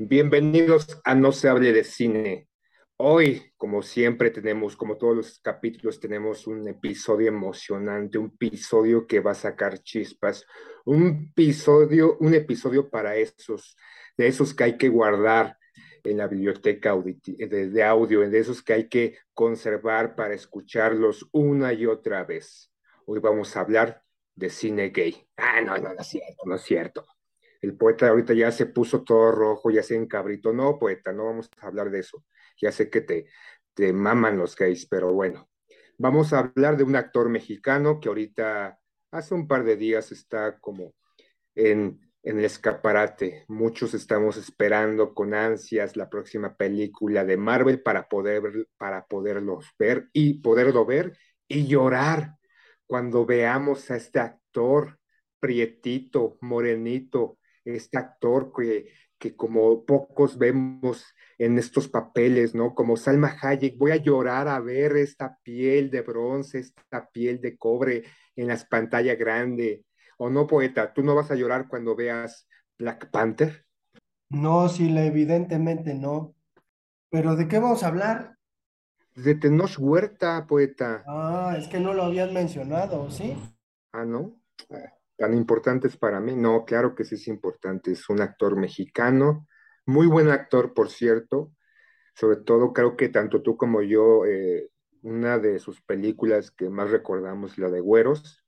Bienvenidos a No se hable de cine. Hoy, como siempre, tenemos, como todos los capítulos, tenemos un episodio emocionante, un episodio que va a sacar chispas, un episodio, un episodio para esos, de esos que hay que guardar en la biblioteca de audio, de esos que hay que conservar para escucharlos una y otra vez. Hoy vamos a hablar de cine gay. Ah, no, no, no es cierto, no es cierto. El poeta ahorita ya se puso todo rojo, ya se encabrito. No, poeta, no vamos a hablar de eso. Ya sé que te, te maman los gays, pero bueno. Vamos a hablar de un actor mexicano que ahorita, hace un par de días, está como en, en el escaparate. Muchos estamos esperando con ansias la próxima película de Marvel para poder, para poderlos ver y poderlo ver y llorar cuando veamos a este actor prietito, morenito, este actor que, que como pocos vemos en estos papeles, ¿no? Como Salma Hayek, voy a llorar a ver esta piel de bronce, esta piel de cobre en las pantallas grandes. ¿O no, poeta? ¿Tú no vas a llorar cuando veas Black Panther? No, sí, evidentemente no. Pero ¿de qué vamos a hablar? De Tenoch Huerta, poeta. Ah, es que no lo habían mencionado, ¿sí? Ah, ¿no? Ah, Tan importantes para mí. No, claro que sí es importante. Es un actor mexicano, muy buen actor, por cierto. Sobre todo creo que tanto tú como yo, eh, una de sus películas que más recordamos es la de Güeros.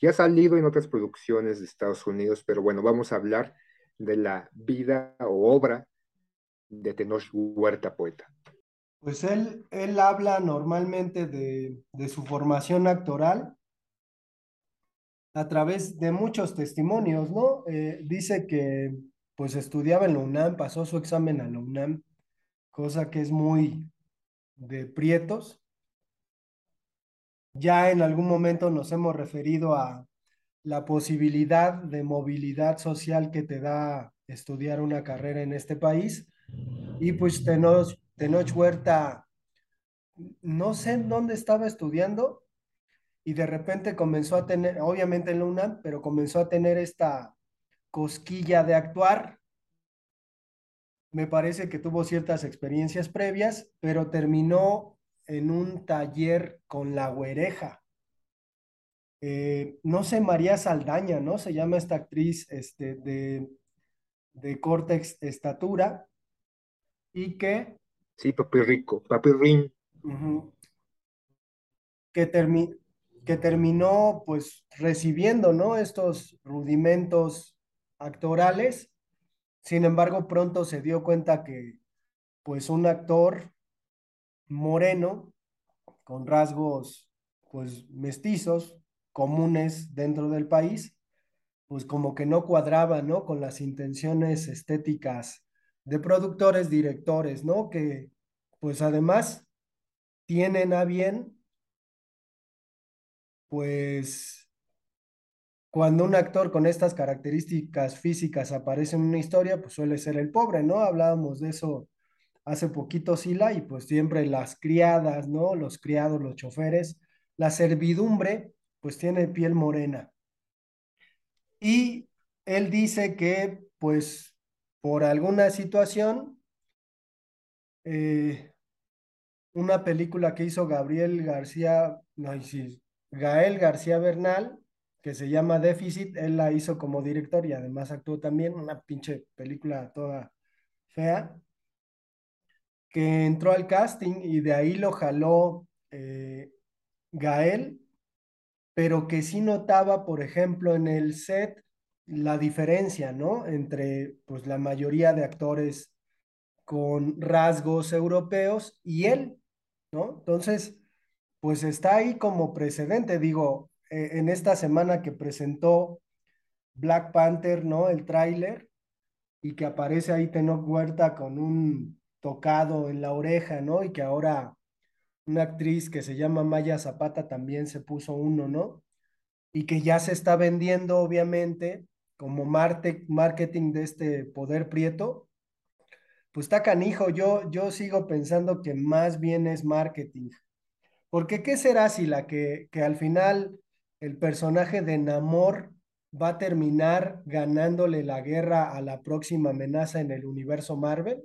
Ya ha salido en otras producciones de Estados Unidos, pero bueno, vamos a hablar de la vida o obra de Tenoch Huerta, poeta. Pues él, él habla normalmente de, de su formación actoral a través de muchos testimonios, ¿no? Eh, dice que pues estudiaba en la UNAM, pasó su examen a la UNAM, cosa que es muy de prietos. Ya en algún momento nos hemos referido a la posibilidad de movilidad social que te da estudiar una carrera en este país. Y pues Tenoch, Tenoch Huerta, no sé en dónde estaba estudiando y de repente comenzó a tener, obviamente en la UNAM, pero comenzó a tener esta cosquilla de actuar. Me parece que tuvo ciertas experiencias previas, pero terminó en un taller con la güereja. Eh, no sé, María Saldaña, ¿no? Se llama esta actriz este, de, de corta estatura y que Sí, papi rico, papi rin. Que terminó pues recibiendo, ¿no? Estos rudimentos actorales. Sin embargo, pronto se dio cuenta que pues un actor moreno con rasgos pues mestizos comunes dentro del país, pues como que no cuadraba, ¿no? Con las intenciones estéticas de productores, directores, ¿no? Que pues además tienen a bien, pues cuando un actor con estas características físicas aparece en una historia, pues suele ser el pobre, ¿no? Hablábamos de eso hace poquito, Sila, y pues siempre las criadas, ¿no? Los criados, los choferes, la servidumbre, pues tiene piel morena. Y él dice que, pues, por alguna situación, eh, una película que hizo Gabriel García, no, Gael García Bernal, que se llama Déficit, él la hizo como director y además actuó también, una pinche película toda fea, que entró al casting y de ahí lo jaló eh, Gael, pero que sí notaba, por ejemplo, en el set la diferencia, ¿no? Entre pues la mayoría de actores con rasgos europeos y él, ¿no? Entonces, pues está ahí como precedente, digo, e, en esta semana que presentó Black Panther, ¿no? El tráiler y que aparece ahí Tenoch Huerta con un tocado en la oreja, ¿no? Y que ahora una actriz que se llama Maya Zapata también se puso uno, ¿no? Y que ya se está vendiendo, obviamente, como marketing de este poder prieto, pues está canijo. Yo, yo sigo pensando que más bien es marketing. Porque ¿qué será si la que, que al final el personaje de Namor va a terminar ganándole la guerra a la próxima amenaza en el universo Marvel?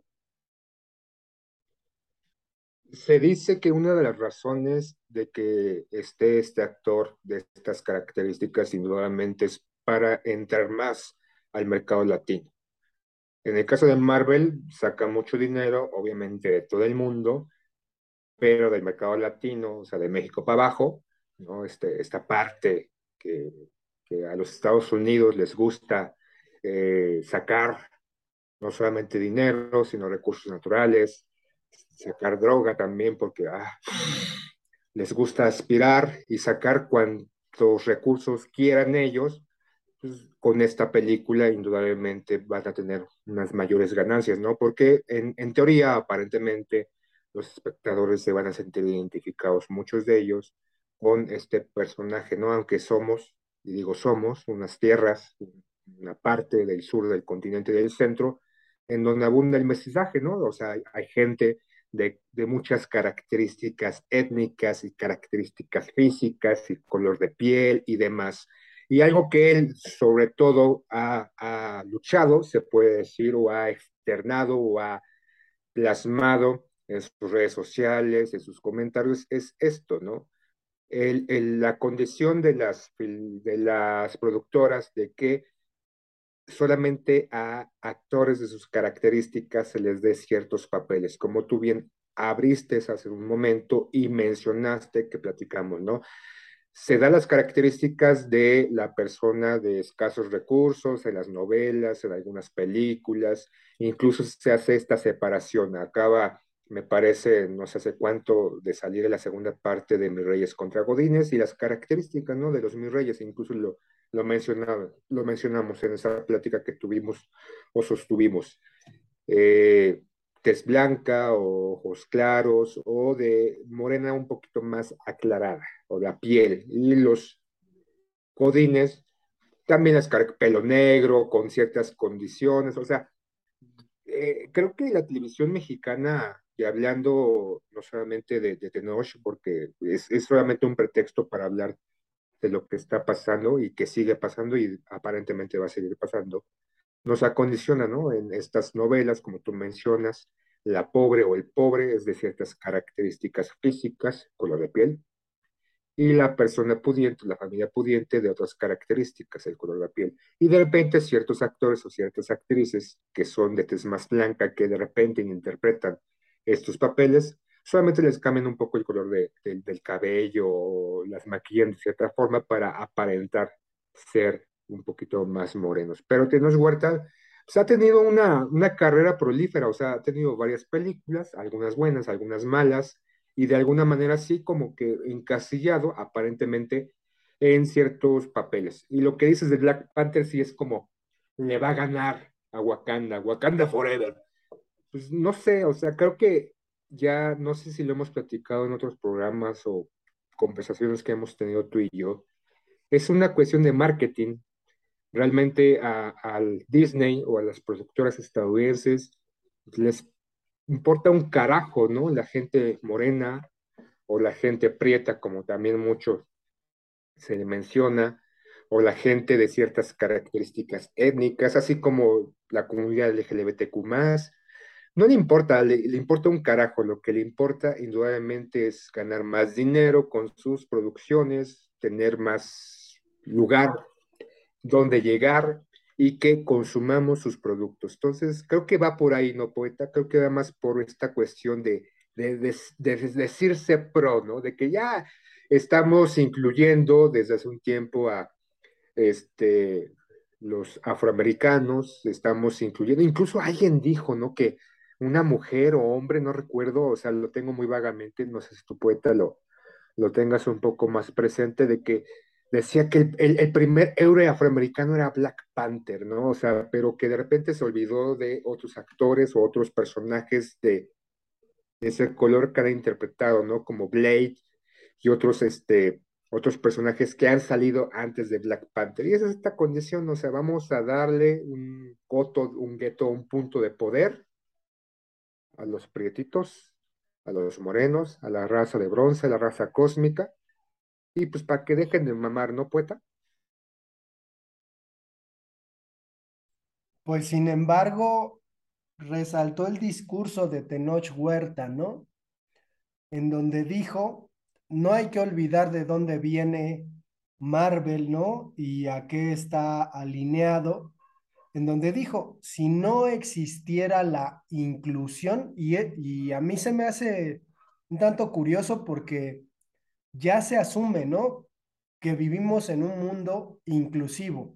Se dice que una de las razones de que esté este actor de estas características, indudablemente, es para entrar más al mercado latino. En el caso de Marvel, saca mucho dinero, obviamente, de todo el mundo, pero del mercado latino, o sea, de México para abajo, ¿no? Este, esta parte que, que a los Estados Unidos les gusta eh, sacar no solamente dinero, sino recursos naturales, sacar droga también porque ah, les gusta aspirar y sacar cuantos recursos quieran ellos, pues, con esta película indudablemente van a tener unas mayores ganancias, ¿no? Porque en, en teoría, aparentemente, los espectadores se van a sentir identificados, muchos de ellos, con este personaje, ¿no? Aunque somos, y digo somos, unas tierras, una parte del sur del continente del centro, en donde abunda el mestizaje, ¿no? O sea, hay gente de, muchas características étnicas y características físicas y color de piel y demás. Y algo que él sobre todo ha, ha luchado, se puede decir, o ha externado o ha plasmado en sus redes sociales, en sus comentarios, es esto, ¿no? El, la condición de las, de las productoras de que solamente a actores de sus características se les dé ciertos papeles, como tú bien abriste hace un momento y mencionaste que platicamos, ¿no? Se dan las características de la persona de escasos recursos en las novelas, en algunas películas, incluso se hace esta separación. Acaba, me parece, no sé hace cuánto, de salir de la segunda parte de Mis Reyes contra Godines y las características, ¿no? De los Mis Reyes, incluso lo, lo, mencionaba, lo mencionamos en esa plática que tuvimos o sostuvimos. Eh, tez blanca o ojos claros o de morena un poquito más aclarada o la piel. Y los codines también es pelo negro con ciertas condiciones. O sea, eh, creo que la televisión mexicana, y hablando no solamente de, de Tenoch, porque es, es solamente un pretexto para hablar de lo que está pasando y que sigue pasando y aparentemente va a seguir pasando, nos acondiciona, ¿no? En estas novelas, como tú mencionas, la pobre o el pobre es de ciertas características físicas, color de piel, y la persona pudiente, la familia pudiente, de otras características, el color de piel. Y de repente ciertos actores o ciertas actrices que son de tez más blanca, que de repente interpretan estos papeles, solamente les cambian un poco el color de, del cabello o las maquillan de cierta forma para aparentar ser un poquito más morenos. Pero Tenoch Huerta pues, ha tenido una, una carrera prolífera, o sea, ha tenido varias películas, algunas buenas, algunas malas, y de alguna manera sí como que encasillado aparentemente en ciertos papeles. Y lo que dices de Black Panther sí es como, le va a ganar a Wakanda, Wakanda Forever. Pues no sé, o sea, creo que ya, no sé si lo hemos platicado en otros programas o conversaciones que hemos tenido tú y yo, es una cuestión de marketing. Realmente al Disney o a las productoras estadounidenses les importa un carajo, ¿no? La gente morena o la gente prieta, como también mucho se le menciona, o la gente de ciertas características étnicas, así como la comunidad LGBTQ+, no le importa, le, le, importa un carajo, lo que le importa indudablemente es ganar más dinero con sus producciones, tener más lugar donde llegar y que consumamos sus productos. Entonces, creo que va por ahí, ¿no, poeta? Creo que va más por esta cuestión de, de, de, de decirse pro, ¿no? De que ya estamos incluyendo desde hace un tiempo a este, los afroamericanos, estamos incluyendo, incluso alguien dijo, ¿no? Que una mujer o hombre, no recuerdo, o sea, lo tengo muy vagamente, no sé si tu poeta lo, lo tengas un poco más presente, de que decía que el, el, el primer héroe afroamericano era Black Panther, ¿no? O sea, pero que de repente se olvidó de otros actores o otros personajes de, de ese color que han interpretado, ¿no? Como Blade y otros, este, otros personajes que han salido antes de Black Panther. Y esa es esta condición, o sea, vamos a darle un coto, un gueto, un punto de poder a los prietitos, a los morenos, a la raza de bronce, a la raza cósmica, y pues para que dejen de mamar, ¿no, poeta? Pues sin embargo, resaltó el discurso de Tenoch Huerta, ¿no? En donde dijo, no hay que olvidar de dónde viene Marvel, ¿no? Y a qué está alineado, en donde dijo, si no existiera la inclusión, y, y a mí se me hace un tanto curioso porque ya se asume, ¿no? Que vivimos en un mundo inclusivo,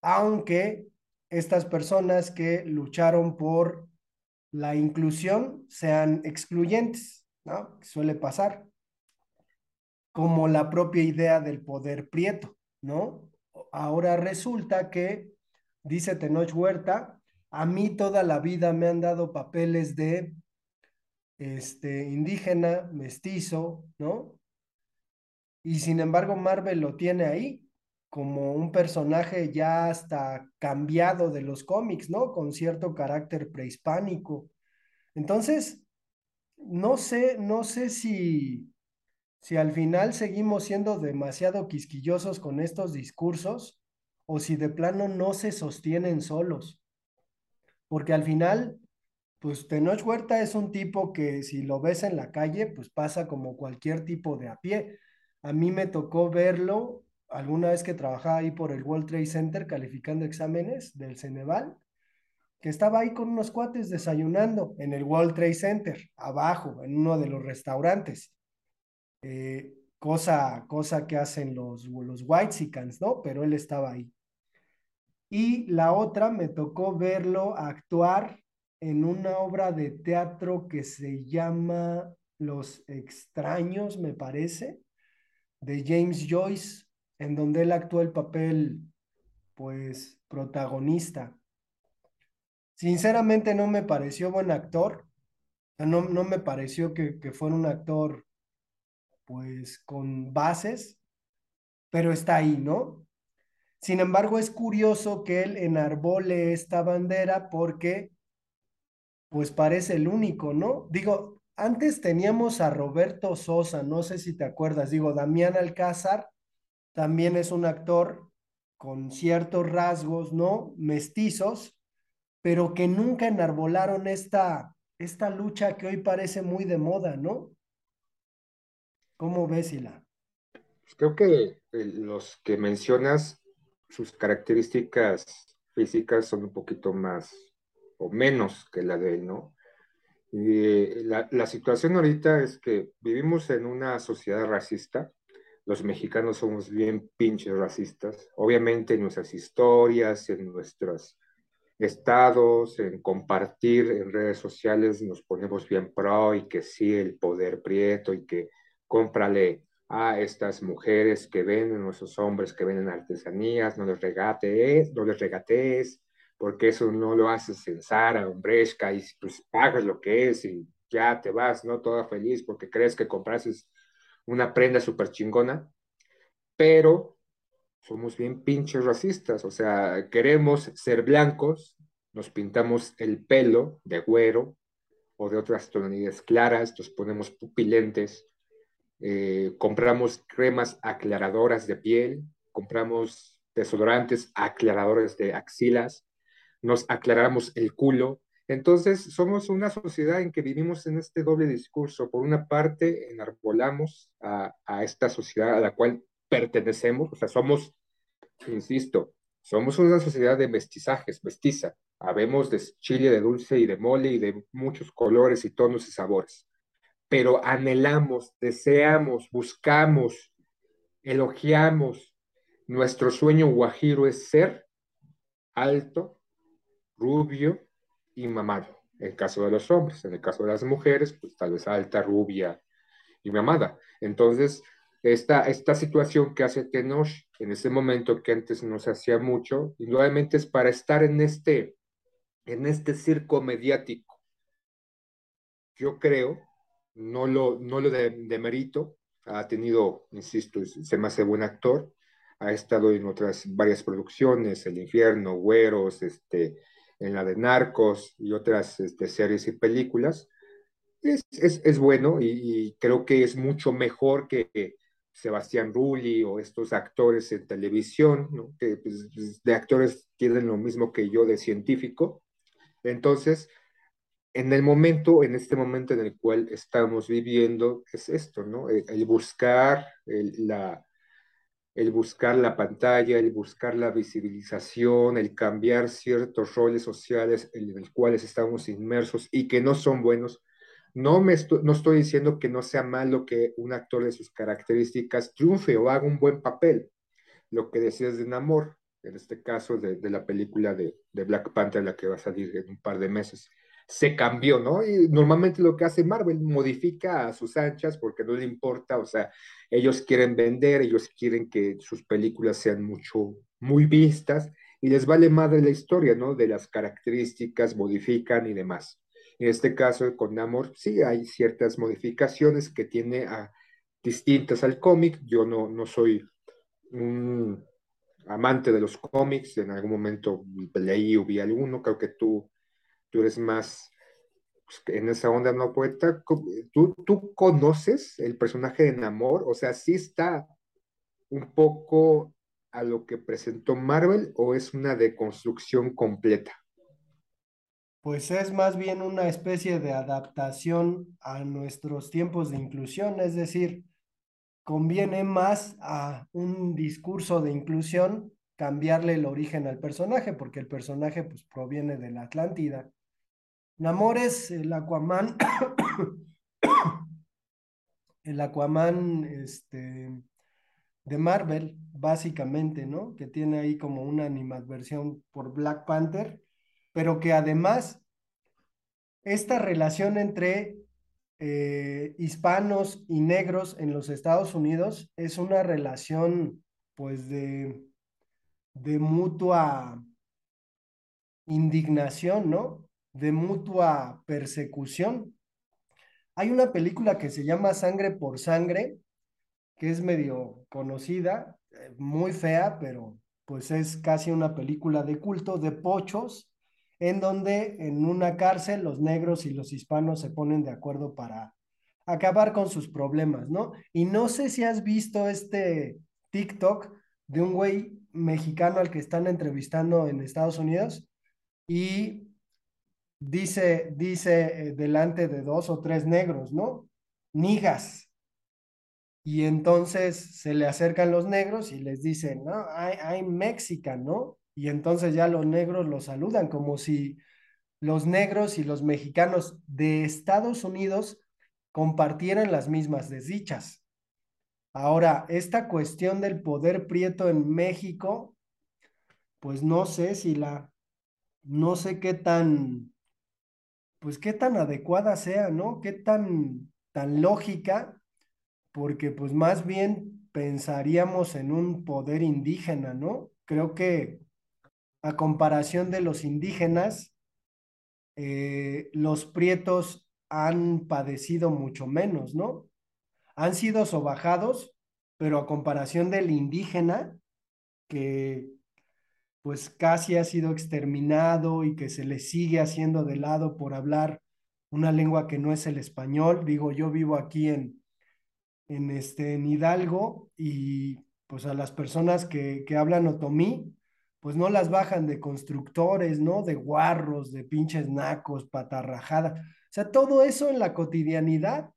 aunque estas personas que lucharon por la inclusión sean excluyentes, ¿no? Suele pasar, como la propia idea del poder prieto, ¿no? Ahora resulta que, dice Tenoch Huerta, a mí toda la vida me han dado papeles de este, indígena, mestizo, ¿no? Y sin embargo, Marvel lo tiene ahí como un personaje ya hasta cambiado de los cómics, ¿no? Con cierto carácter prehispánico. Entonces, no sé, no sé si, si al final seguimos siendo demasiado quisquillosos con estos discursos o si de plano no se sostienen solos. Porque al final, pues Tenoch Huerta es un tipo que si lo ves en la calle, pues pasa como cualquier tipo de a pie a mí me tocó verlo alguna vez que trabajaba ahí por el World Trade Center calificando exámenes del Ceneval, que estaba ahí con unos cuates desayunando en el World Trade Center, abajo, en uno de los restaurantes. Eh, cosa, cosa que hacen los, los Whitesicans, ¿no? Pero él estaba ahí. Y la otra me tocó verlo actuar en una obra de teatro que se llama Los Extraños, me parece de James Joyce, en donde él actuó el papel, pues, protagonista. Sinceramente no me pareció buen actor, no, no me pareció que, que fuera un actor, pues, con bases, pero está ahí, ¿no? Sin embargo, es curioso que él enarbole esta bandera porque, pues, parece el único, ¿no? Digo, antes teníamos a Roberto Sosa, no sé si te acuerdas, digo, Damián Alcázar también es un actor con ciertos rasgos, ¿no? Mestizos, pero que nunca enarbolaron esta, esta lucha que hoy parece muy de moda, ¿no? ¿Cómo ves, Ila? Pues creo que los que mencionas, sus características físicas son un poquito más o menos que la de él, ¿no? Y la, la, situación ahorita es que vivimos en una sociedad racista. Los mexicanos somos bien pinches racistas. Obviamente en nuestras historias, en nuestros estados, en compartir en redes sociales nos ponemos bien pro y que sí, el poder prieto y que cómprale a estas mujeres que venden, a esos hombres que venden artesanías, no les regatees, no les regatees, porque eso no lo haces en Zara, en Bresca, y pues pagas lo que es y ya te vas, ¿no? Toda feliz porque crees que comprases una prenda súper chingona, pero somos bien pinches racistas, o sea, queremos ser blancos, nos pintamos el pelo de güero o de otras tonalidades claras, nos ponemos pupilentes, eh, compramos cremas aclaradoras de piel, compramos desodorantes aclaradores de axilas, nos aclaramos el culo. Entonces, somos una sociedad en que vivimos en este doble discurso. Por una parte, enarbolamos a, a esta sociedad a la cual pertenecemos, o sea, somos, insisto, somos una sociedad de mestizajes, mestiza. Habemos de chile, de dulce y de mole y de muchos colores y tonos y sabores pero anhelamos, deseamos, buscamos, elogiamos. Nuestro sueño guajiro es ser alto, rubio y mamado. En el caso de los hombres, en el caso de las mujeres, pues tal vez alta, rubia y mamada. Entonces, esta, esta situación que hace Tenoch en ese momento que antes no se hacía mucho, y nuevamente es para estar en este, en este circo mediático. Yo creo no lo, no lo demerito, ha tenido, insisto, se me hace buen actor, ha estado en otras varias producciones, El Infierno, Güeros, este, en la de Narcos y otras este, series y películas. Es, es, bueno y, creo que es mucho mejor que Sebastián Rulli o estos actores en televisión, que pues, de actores tienen lo mismo que yo de científico. Entonces, en el momento, en este momento en el cual estamos viviendo, es esto, ¿no? El, buscar la, el buscar la pantalla, el buscar la visibilización, el cambiar ciertos roles sociales en los cuales estamos inmersos y que no son buenos. No, me estoy, no estoy diciendo que no sea malo que un actor de sus características triunfe o haga un buen papel. Lo que decías de Namor, en este caso de, de la película de, de Black Panther, la que va a salir en un par de meses se cambió, ¿no? Y normalmente lo que hace Marvel modifica a sus anchas porque no le importa, o sea, ellos quieren vender, ellos quieren que sus películas sean mucho, muy vistas y les vale madre la historia, ¿no? De las características, modifican y demás. En este caso con Namor, sí hay ciertas modificaciones que tiene a, distintas al cómic. Yo no, no soy un amante de los cómics, en algún momento leí o vi alguno, creo que tú tú eres más pues, en esa onda no poeta. ¿Tú, ¿Tú conoces el personaje de Namor? O sea, ¿sí está un poco a lo que presentó Marvel o es una deconstrucción completa? Pues es más bien una especie de adaptación a nuestros tiempos de inclusión, es decir, conviene más a un discurso de inclusión cambiarle el origen al personaje, porque el personaje pues proviene de la Atlántida Namor es el Aquaman, el Aquaman este, de Marvel, básicamente, ¿no? Que tiene ahí como una animadversión por Black Panther, pero que además esta relación entre eh, hispanos y negros en los Estados Unidos es una relación pues de, de mutua indignación, ¿no? De mutua persecución. Hay una película que se llama Sangre por Sangre, que es medio conocida, eh, muy fea, pero pues es casi una película de culto de pochos, en donde en una cárcel los negros y los hispanos se ponen de acuerdo para acabar con sus problemas, ¿no? Y no sé si has visto este TikTok de un güey mexicano al que están entrevistando en Estados Unidos y dice, dice eh, delante de dos o tres negros, ¿no? Nigas. Y entonces se le acercan los negros y les dicen, no, hay Mexican, ¿no? Y entonces ya los negros los saludan como si los negros y los mexicanos de Estados Unidos compartieran las mismas desdichas. Ahora, esta cuestión del poder prieto en México, pues no sé si la, no sé qué tan pues qué tan adecuada sea, ¿no? Qué tan, tan lógica, porque pues más bien pensaríamos en un poder indígena, ¿no? Creo que a comparación de los indígenas, eh, los prietos han padecido mucho menos, ¿no? Han sido sobajados, pero a comparación del indígena, que pues casi ha sido exterminado y que se le sigue haciendo de lado por hablar una lengua que no es el español. Digo, yo vivo aquí en, en, este, en Hidalgo y pues a las personas que, que hablan otomí, pues no las bajan de constructores, ¿no? De guarros, de pinches nacos, patarrajada. O sea, todo eso en la cotidianidad,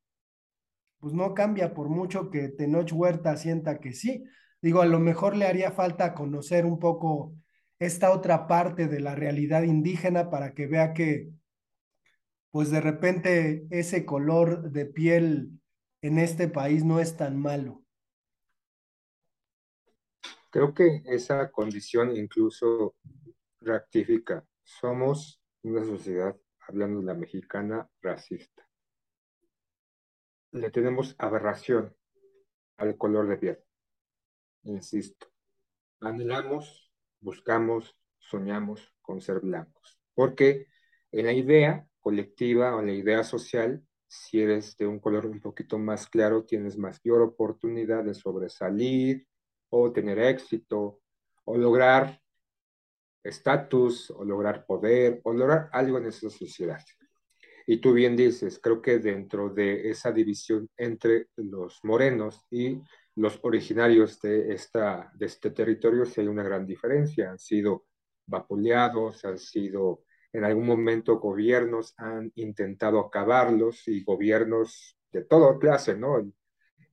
pues no cambia por mucho que Tenoch Huerta sienta que sí. Digo, a lo mejor le haría falta conocer un poco esta otra parte de la realidad indígena para que vea que, pues de repente ese color de piel en este país no es tan malo. Creo que esa condición incluso rectifica. Somos una sociedad, hablando de la mexicana, racista. Le tenemos aberración al color de piel. Insisto, anhelamos, buscamos, soñamos con ser blancos. Porque en la idea colectiva o en la idea social, si eres de un color un poquito más claro, tienes mayor oportunidad de sobresalir, o tener éxito, o lograr estatus, o lograr poder, o lograr algo en esa sociedad. Y tú bien dices, creo que dentro de esa división entre los morenos y los originarios de, esta, de este territorio, sí hay una gran diferencia. Han sido vapuleados, han sido, en algún momento gobiernos han intentado acabarlos y gobiernos de toda clase, ¿no?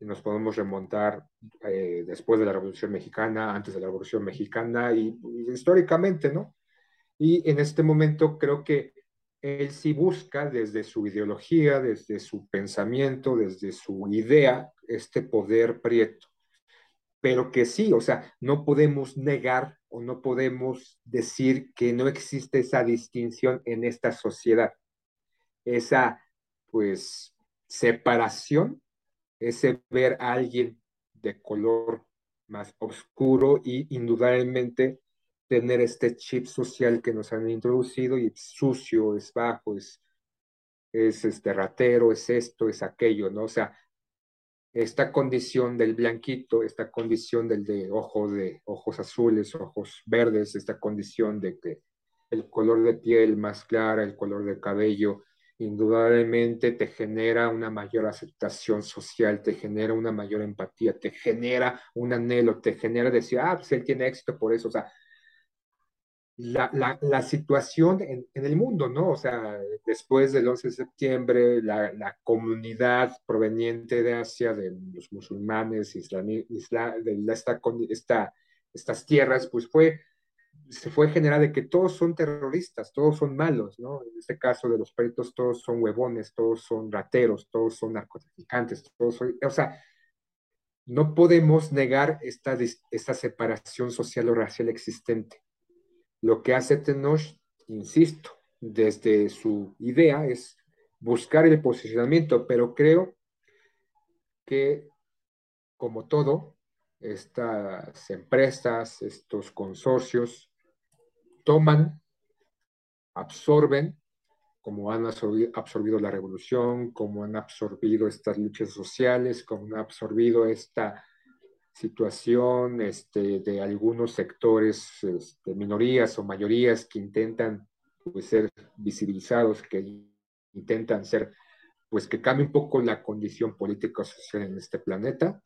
nos podemos remontar eh, después de la Revolución Mexicana, antes de la Revolución Mexicana y, históricamente, ¿no? Y en este momento creo que él sí busca desde su ideología, desde su pensamiento, desde su idea, este poder prieto. Pero que sí, o sea, no podemos negar o no podemos decir que no existe esa distinción en esta sociedad, esa, pues, separación ese ver a alguien de color más oscuro y indudablemente tener este chip social que nos han introducido y es sucio, es bajo, es, es este ratero, es esto, es aquello, ¿no? O sea, esta condición del blanquito, esta condición del de ojos de ojos azules, ojos verdes, esta condición de que el color de piel más clara, el color de cabello, indudablemente te genera una mayor aceptación social, te genera una mayor empatía, te genera un anhelo, te genera decir, ah, pues él tiene éxito por eso, o sea, la, la, la situación en, en, el mundo, ¿no? O sea, después del 11 de septiembre, la, la comunidad proveniente de Asia, de los musulmanes, islamí, isla, de esta, esta, estas tierras, pues fue se fue generar de que todos son terroristas, todos son malos, ¿no? En este caso de los peritos, todos son huevones, todos son rateros, todos son narcotraficantes, todos son, o sea, no podemos negar esta, esta separación social o racial existente. Lo que hace Tenoch, insisto, desde su idea es buscar el posicionamiento, pero creo que, como todo, estas empresas, estos consorcios, toman, absorben, como han absorbido, la revolución, como han absorbido estas luchas sociales, como han absorbido esta situación este, de algunos sectores este, minorías o mayorías que intentan pues, ser visibilizados, que intentan ser, pues que cambie un poco la condición política social en este planeta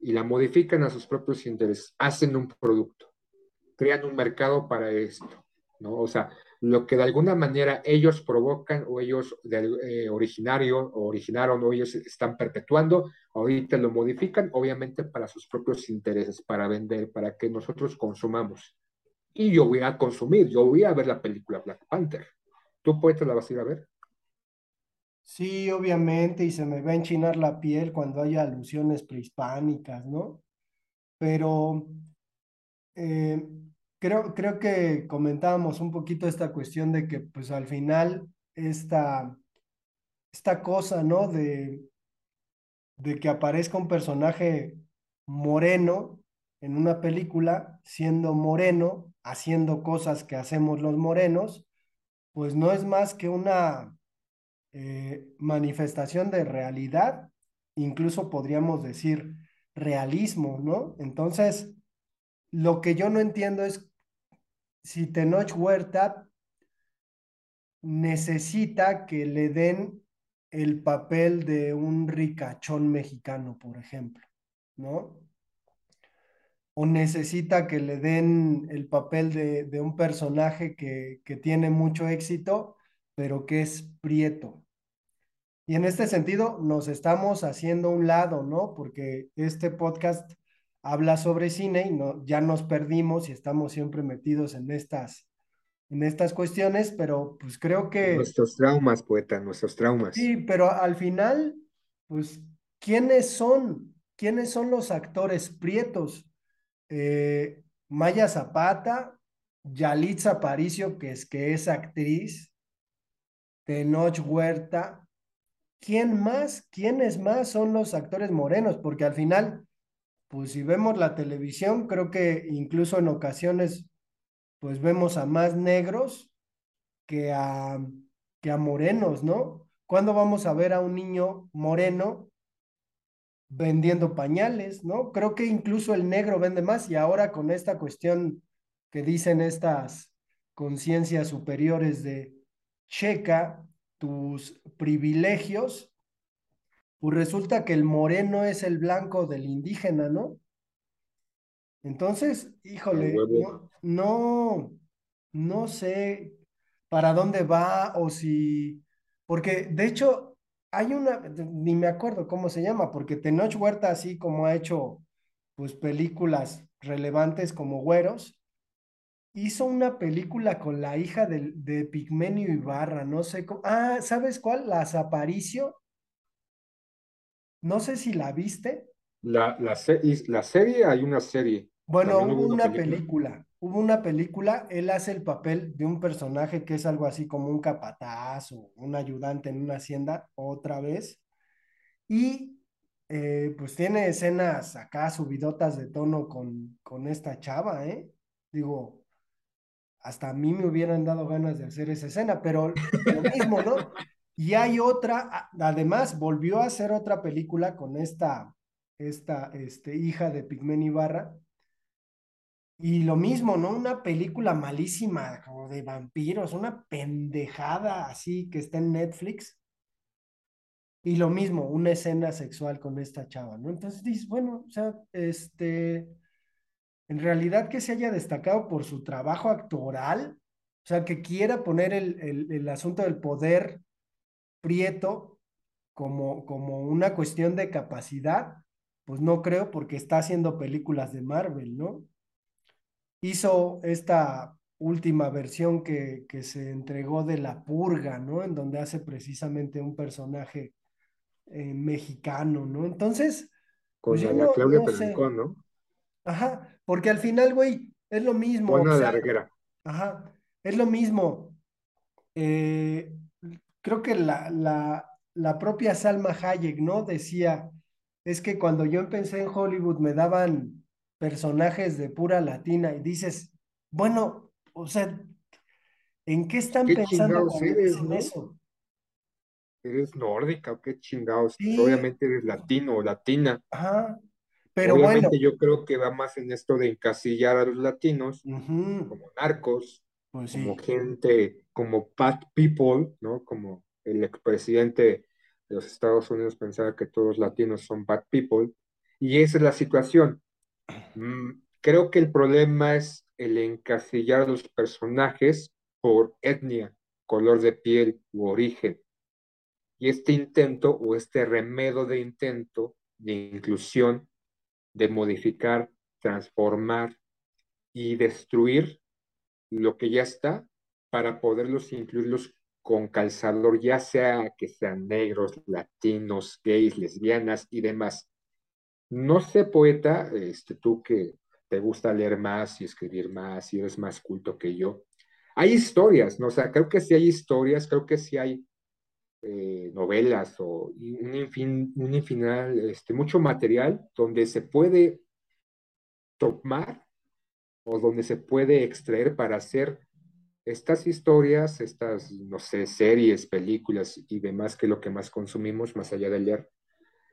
y la modifican a sus propios intereses, hacen un producto, crean un mercado para esto, ¿no? O sea, lo que de alguna manera ellos provocan o ellos de, eh, originario, o originaron o ellos están perpetuando, ahorita lo modifican, obviamente para sus propios intereses, para vender, para que nosotros consumamos. Y yo voy a consumir, yo voy a ver la película Black Panther. ¿Tú, poeta, la vas a ir a ver? Sí, obviamente, y se me va a enchinar la piel cuando haya alusiones prehispánicas, ¿no? Pero eh, creo, creo que comentábamos un poquito esta cuestión de que pues al final esta, esta cosa, ¿no? De, de que aparezca un personaje moreno en una película, siendo moreno, haciendo cosas que hacemos los morenos, pues no es más que una eh, manifestación de realidad, incluso podríamos decir realismo, ¿no? Entonces, lo que yo no entiendo es si Tenoch Huerta necesita que le den el papel de un ricachón mexicano, por ejemplo, ¿no? O necesita que le den el papel de, un personaje que, que tiene mucho éxito, pero que es prieto. Y en este sentido nos estamos haciendo un lado, ¿no? Porque este podcast habla sobre cine y no, ya nos perdimos y estamos siempre metidos en estas, en estas cuestiones, pero pues creo que... Nuestros traumas, poeta, nuestros traumas. Sí, pero al final, pues, ¿quiénes son? ¿Quiénes son los actores prietos? Eh, Maya Zapata, Yalitza Aparicio, que es, que es actriz, Tenoch Huerta. ¿Quién más? ¿Quiénes más son los actores morenos? Porque al final, pues si vemos la televisión, creo que incluso en ocasiones pues vemos a más negros que a, que a morenos, ¿no? ¿Cuándo vamos a ver a un niño moreno vendiendo pañales, ¿no? Creo que incluso el negro vende más y ahora con esta cuestión que dicen estas conciencias superiores de checa tus privilegios, pues resulta que el moreno es el blanco del indígena, ¿no? Entonces, híjole, no, no, sé para dónde va o si, porque de hecho hay una, ni me acuerdo cómo se llama, porque Tenoch Huerta, así como ha hecho pues películas relevantes como Güeros, hizo una película con la hija de, de Pigmenio Ibarra, no sé cómo, ah, ¿sabes cuál? Las Aparicio. No sé si la viste. La, la, la serie, hay una serie. Bueno, hubo una película? hubo una película, él hace el papel de un personaje que es algo así como un capataz o un ayudante en una hacienda, otra vez, y eh, pues tiene escenas acá subidotas de tono con, con esta chava, ¿eh? Digo, hasta a mí me hubieran dado ganas de hacer esa escena, pero lo mismo, ¿no? Y hay otra, además volvió a hacer otra película con esta, esta este, hija de Pigmen Ibarra, y lo mismo, ¿no? Una película malísima, como de vampiros, una pendejada así que está en Netflix. Y lo mismo, una escena sexual con esta chava, ¿no? Entonces dices, bueno, o sea, este, en realidad que se haya destacado por su trabajo actoral, o sea, que quiera poner el, el, asunto del poder prieto como, como una cuestión de capacidad, pues no creo porque está haciendo películas de Marvel, ¿no? hizo esta última versión que, que, se entregó de La Purga, ¿no? En donde hace precisamente un personaje eh, mexicano, ¿no? Entonces... Con pues no, Claudia no, ¿no? Ajá, porque al final, güey, es lo mismo. Bueno, o sea, Ajá, es lo mismo. Eh, creo que la, la, la propia Salma Hayek, ¿no? Decía, es que cuando yo empecé en Hollywood me daban personajes de pura latina y dices, bueno, o sea, ¿en qué están pensando eres, en eso? ¿Eres nórdica o qué chingados? Obviamente eres latino o latina. Ajá. Pero Obviamente yo creo que va más en esto de encasillar a los latinos como narcos, pues como gente, como bad people, ¿no? Como el expresidente los Estados Unidos pensaba que todos los latinos son bad people. Y esa es la situación. Mm, creo que el problema es el encasillar a los personajes por etnia, color de piel u origen. Y este intento o este remedo de intento de inclusión, de modificar, transformar y destruir lo que ya está para poderlos incluirlos con calzador, ya sea que sean negros, latinos, gays, lesbianas y demás. No sé, poeta, este, tú que te gusta leer más y escribir más y eres más culto que yo. Hay historias, ¿no? O creo que sí hay historias, creo que sí hay eh, novelas o un, infin, un infinal, este, mucho material donde se puede tomar o donde se puede extraer para hacer estas historias, estas, no sé, series, películas y demás que lo que más consumimos más allá de leer,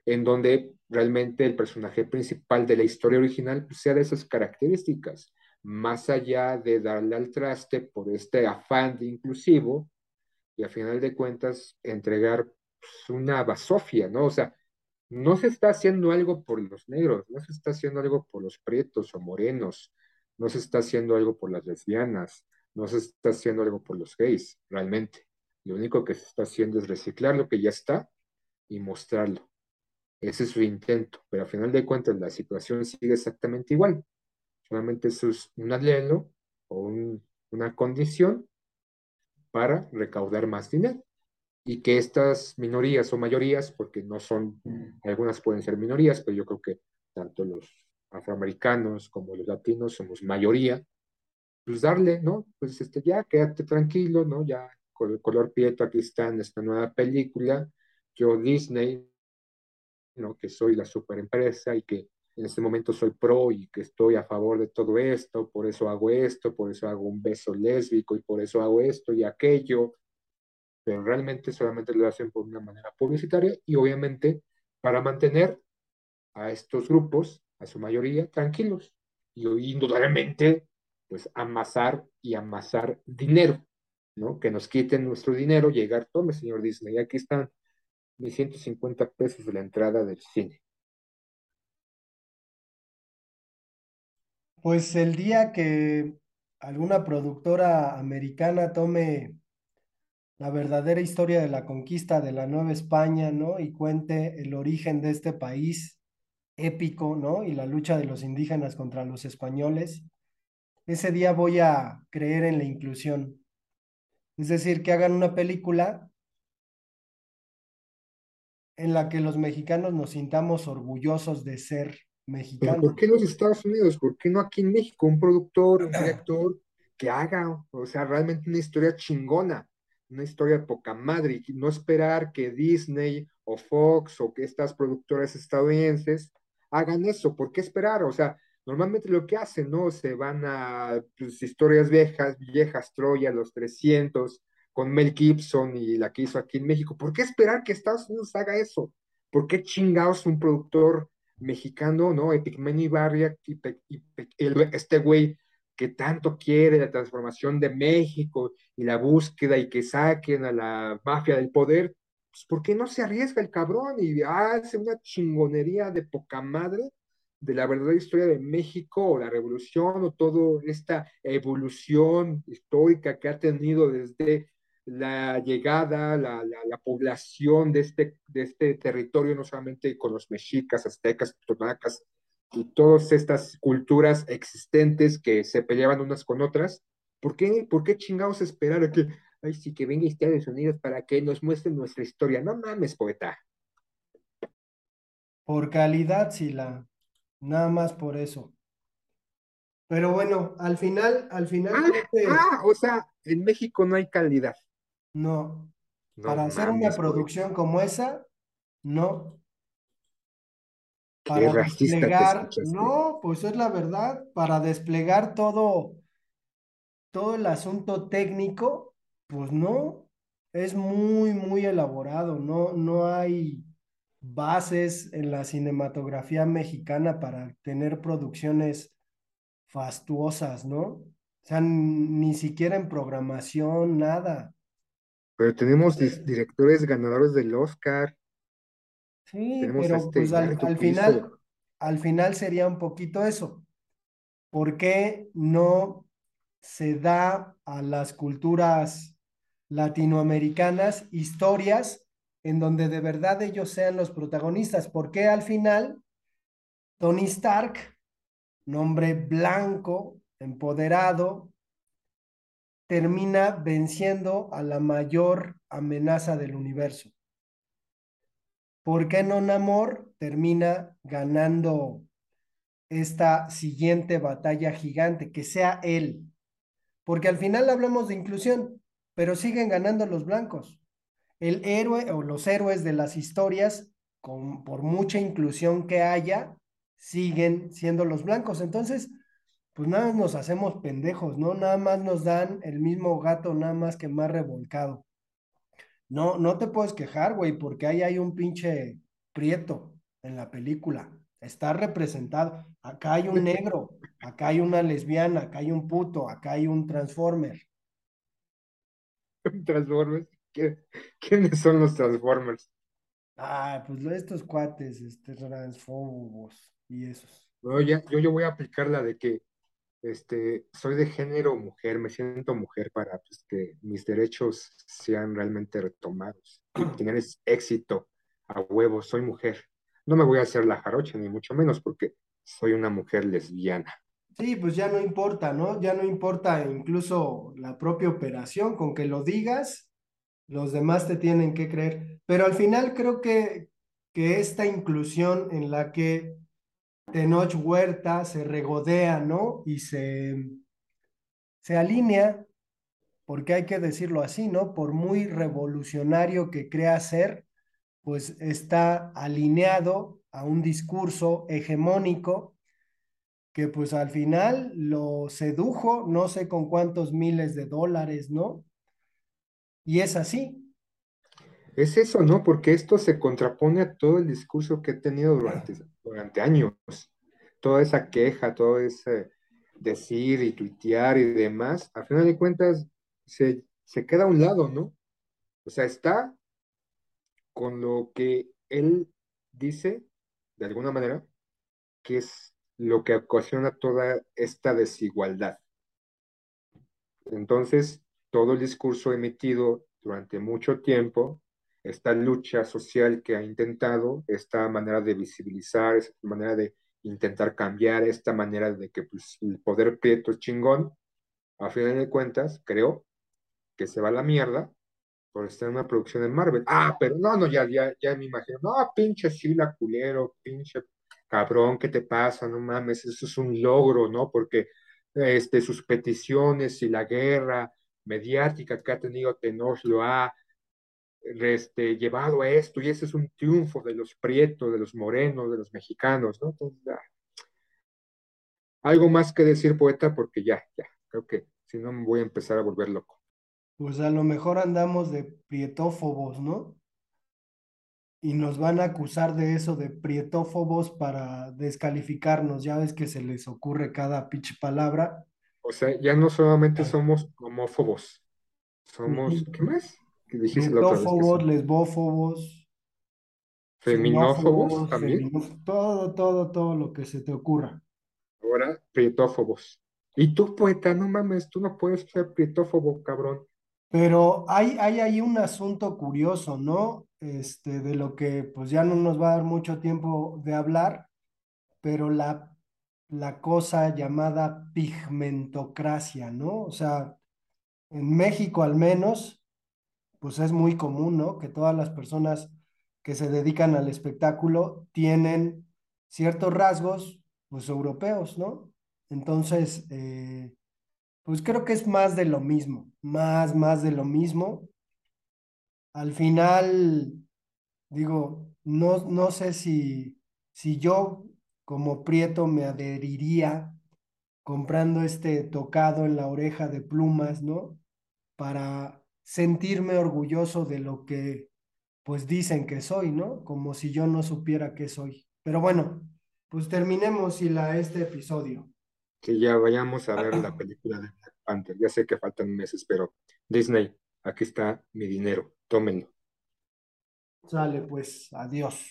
en donde realmente el personaje principal de la historia original pues, sea de esas características, más allá de darle al traste por este afán de inclusivo y a final de cuentas entregar pues, una basofia, ¿no? O sea, no se está haciendo algo por los negros, no se está haciendo algo por los prietos o morenos, no se está haciendo algo por las lesbianas, no se está haciendo algo por los gays, realmente. Lo único que se está haciendo es reciclar lo que ya está y mostrarlo. Ese es su intento, pero a final de cuentas la situación sigue exactamente igual. Solamente eso es un alelo o una condición para recaudar más dinero y que estas minorías o mayorías, porque no son, algunas pueden ser minorías, pero yo creo que tanto los afroamericanos como los latinos somos mayoría, pues darle, ¿no? Pues este, ya quédate tranquilo, ¿no? Ya con el color prieto aquí está en esta nueva película, yo Disney, ¿no? Que soy la super empresa y que en este momento soy pro y que estoy a favor de todo esto, por eso hago esto, por eso hago un beso lésbico y por eso hago esto y aquello, pero realmente solamente lo hacen por una manera publicitaria y obviamente para mantener a estos grupos, a su mayoría, tranquilos y indudablemente pues amasar y amasar dinero, ¿no? Que nos quiten nuestro dinero, llegar, tome señor Disney, aquí están mis 150 pesos de la entrada del cine. Pues el día que alguna productora americana tome la verdadera historia de la conquista de la Nueva España, ¿no? Y cuente el origen de este país épico, ¿no? Y la lucha de los indígenas contra los españoles, ese día voy a creer en la inclusión. Es decir, que hagan una película en la que los mexicanos nos sintamos orgullosos de ser mexicanos. ¿Por qué los Estados Unidos? ¿Por qué no aquí en México? Un productor, un director que haga, o sea, realmente una historia chingona una historia de poca madre y no esperar que Disney o Fox o que estas productoras estadounidenses hagan eso. ¿Por qué esperar? O sea, normalmente lo que hacen, ¿no? Se van a pues, historias viejas, viejas, Troya, los 300, con Mel Gibson y la que hizo aquí en México. ¿Por qué esperar que Estados Unidos haga eso? ¿Por qué chingados un productor mexicano, ¿no? Epigmenio Barria y, y, este güey que tanto quiere la transformación de México y la búsqueda y que saquen a la mafia del poder, pues ¿por qué no se arriesga el cabrón y hace una chingonería de poca madre de la verdadera historia de México o la revolución o toda esta evolución histórica que ha tenido desde la llegada, la, la, población de este, de este territorio, no solamente con los mexicas, aztecas, totonacas, y todas estas culturas existentes que se peleaban unas con otras, ¿por qué, por qué chingados esperar a que, ay, sí, que venga Estados Unidos para que nos muestre nuestra historia? No mames, poeta. Por calidad, Sila. Nada más por eso. Pero bueno, al final, al final. Ah, ah o sea, en México no hay calidad. No. para hacer una producción como esa, no para desplegar, no, pues es la verdad, para desplegar todo, todo el asunto técnico, pues no, es muy, muy elaborado, no, no hay bases en la cinematografía mexicana para tener producciones fastuosas, ¿no? O sea, ni siquiera en programación, nada. Pero tenemos directores ganadores del Oscar. Sí, pero pues al, final, al final sería un poquito eso. ¿Por qué no se da a las culturas latinoamericanas historias en donde de verdad ellos sean los protagonistas? ¿Por qué al final Tony Stark, nombre blanco, empoderado, termina venciendo a la mayor amenaza del universo? ¿Por qué no Namor termina ganando esta siguiente batalla gigante? Que sea él. Porque al final hablamos de inclusión, pero siguen ganando los blancos. El héroe o los héroes de las historias, con, por mucha inclusión que haya, siguen siendo los blancos. Entonces, pues nada nos hacemos pendejos, ¿no? Nada más nos dan el mismo gato, nada más que más revolcado. No, no te puedes quejar, güey, porque ahí hay un pinche prieto en la película. Está representado. Acá hay un negro, acá hay una lesbiana, acá hay un puto, acá hay un transformer. Transformers. ¿Quiénes son los Transformers? Ah, pues estos cuates, este, transfobos y esos. No, ya, yo, yo voy a aplicar la de que este, soy de género mujer, me siento mujer para pues, que mis derechos sean realmente retomados, tener éxito a huevo, soy mujer. No me voy a hacer la jarocha, ni mucho menos, porque soy una mujer lesbiana. Sí, pues ya no importa, ¿no? Ya no importa incluso la propia operación, con que lo digas, los demás te tienen que creer. Pero al final creo que, que esta inclusión en la que Tenoch Huerta se regodea, ¿no? Y se, se alinea, porque hay que decirlo así, ¿no? Por muy revolucionario que crea ser, pues está alineado a un discurso hegemónico que pues al final lo sedujo, no sé con cuántos miles de dólares, ¿no? Y es así. Es eso, ¿no? Porque esto se contrapone a todo el discurso que he tenido durante, durante años. Toda esa queja, todo ese decir y tuitear y demás, a final de cuentas se, se queda a un lado, ¿no? O sea, está con lo que él dice, de alguna manera, que es lo que ocasiona toda esta desigualdad. Entonces, todo el discurso emitido durante mucho tiempo, esta lucha social que ha intentado, esta manera de visibilizar, esta manera de intentar cambiar, esta manera de que pues, el poder prieto es chingón, a fin de cuentas, creo que se va a la mierda por estar en una producción de Marvel. Ah, pero no, no, ya, ya, ya me imagino, no, pinche Sila culero, pinche cabrón, ¿qué te pasa? No mames, eso es un logro, ¿no? Porque este, sus peticiones y la guerra mediática que ha tenido Tenoch lo ha este, llevado a esto, y ese es un triunfo de los prietos, de los morenos, de los mexicanos, ¿no? Entonces. Algo más que decir, poeta, porque ya, ya, creo que si no me voy a empezar a volver loco. Pues a lo mejor andamos de prietófobos, ¿no? y nos van a acusar de eso, de prietófobos para descalificarnos. Ya ves que se les ocurre cada pinche palabra. O sea, ya no solamente somos homófobos, somos, ¿qué más? ¿Qué dijiste lesbófobos, feminófobos también. todo, todo, todo lo que se te ocurra. Ahora, prietófobos. Y tú, poeta, no mames, tú no puedes ser prietófobo, cabrón. Pero hay, hay ahí un asunto curioso, ¿no? Este, de lo que pues ya no nos va a dar mucho tiempo de hablar, pero la, la cosa llamada pigmentocracia, ¿no? O sea, en México al menos, pues es muy común, ¿no? Que todas las personas que se dedican al espectáculo tienen ciertos rasgos, pues europeos, ¿no? Entonces, eh, pues creo que es más de lo mismo, más, más de lo mismo. Al final, digo, no, no sé si, si yo como Prieto me adheriría comprando este tocado en la oreja de plumas, ¿no? Para sentirme orgulloso de lo que pues dicen que soy, ¿no? Como si yo no supiera qué soy. Pero bueno, pues terminemos la, este episodio que ya vayamos a ver la película de Black Panther. Ya sé que faltan meses, pero Disney, aquí está mi dinero, tómenlo. Sale pues, adiós.